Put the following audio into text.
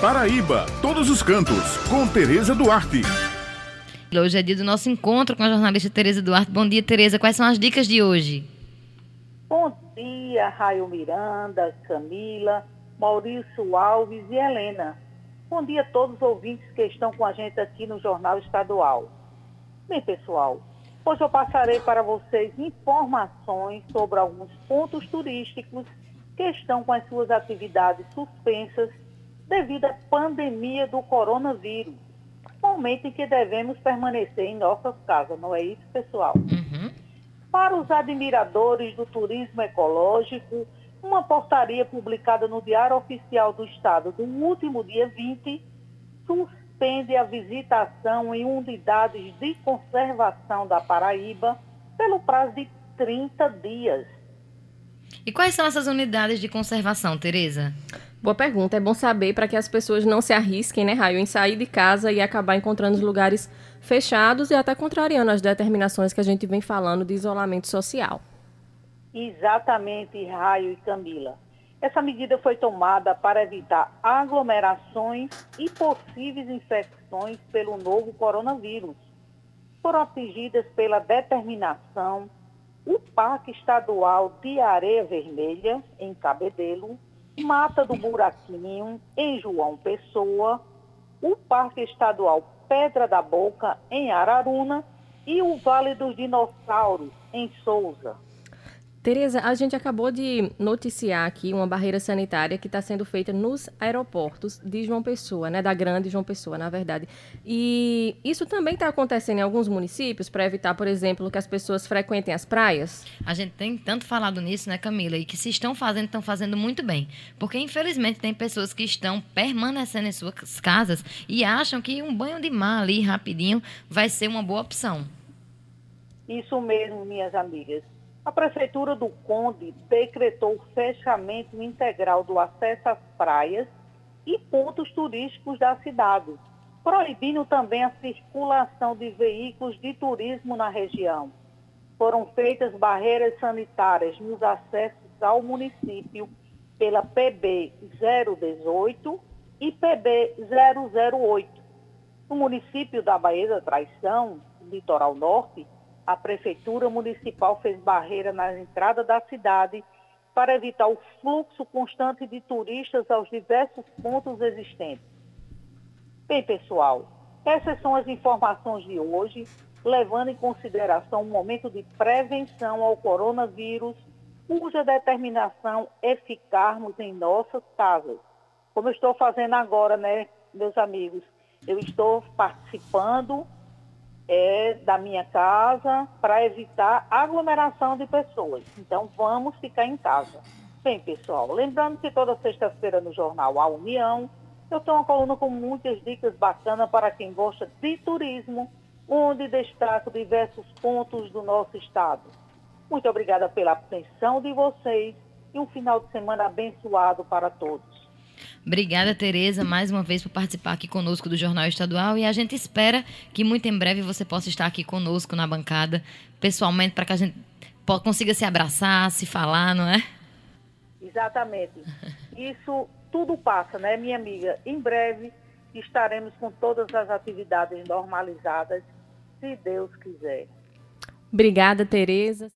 Paraíba, todos os cantos, com Tereza Duarte. Hoje é dia do nosso encontro com a jornalista Tereza Duarte. Bom dia, Tereza. Quais são as dicas de hoje? Bom dia, Raio Miranda, Camila, Maurício Alves e Helena. Bom dia a todos os ouvintes que estão com a gente aqui no Jornal Estadual. Bem, pessoal, hoje eu passarei para vocês informações sobre alguns pontos turísticos que estão com as suas atividades suspensas devido à pandemia do coronavírus. Momento em que devemos permanecer em nossas casas, não é isso, pessoal? Uhum. Para os admiradores do turismo ecológico, uma portaria publicada no Diário Oficial do Estado do último dia 20 suspende a visitação em unidades de conservação da Paraíba pelo prazo de 30 dias. E quais são essas unidades de conservação, Tereza? Boa pergunta. É bom saber para que as pessoas não se arrisquem, né, Raio, em sair de casa e acabar encontrando lugares fechados e até contrariando as determinações que a gente vem falando de isolamento social. Exatamente, Raio e Camila. Essa medida foi tomada para evitar aglomerações e possíveis infecções pelo novo coronavírus. Foram atingidas pela determinação o Parque Estadual de Areia Vermelha, em Cabedelo, Mata do Buraquinho, em João Pessoa, o Parque Estadual Pedra da Boca, em Araruna, e o Vale dos Dinossauros, em Souza. Tereza, a gente acabou de noticiar aqui uma barreira sanitária que está sendo feita nos aeroportos de João Pessoa, né, da grande João Pessoa, na verdade. E isso também está acontecendo em alguns municípios para evitar, por exemplo, que as pessoas frequentem as praias? A gente tem tanto falado nisso, né, Camila? E que se estão fazendo, estão fazendo muito bem. Porque, infelizmente, tem pessoas que estão permanecendo em suas casas e acham que um banho de mar ali, rapidinho, vai ser uma boa opção. Isso mesmo, minhas amigas. A Prefeitura do Conde decretou o fechamento integral do acesso às praias e pontos turísticos da cidade, proibindo também a circulação de veículos de turismo na região. Foram feitas barreiras sanitárias nos acessos ao município pela PB 018 e PB 008. No município da Baía da Traição, litoral norte, a Prefeitura Municipal fez barreira na entrada da cidade para evitar o fluxo constante de turistas aos diversos pontos existentes. Bem, pessoal, essas são as informações de hoje, levando em consideração o momento de prevenção ao coronavírus, cuja determinação é ficarmos em nossas casas. Como eu estou fazendo agora, né, meus amigos? Eu estou participando é, da minha casa para evitar aglomeração de pessoas. Então, vamos ficar em casa. Bem, pessoal, lembrando que toda sexta-feira no jornal A União, eu tenho uma coluna com muitas dicas bacanas para quem gosta de turismo, onde destaco diversos pontos do nosso estado. Muito obrigada pela atenção de vocês e um final de semana abençoado para todos. Obrigada, Tereza, mais uma vez por participar aqui conosco do Jornal Estadual e a gente espera que muito em breve você possa estar aqui conosco na bancada, pessoalmente, para que a gente consiga se abraçar, se falar, não é? Exatamente. Isso tudo passa, né, minha amiga? Em breve estaremos com todas as atividades normalizadas, se Deus quiser. Obrigada, Tereza.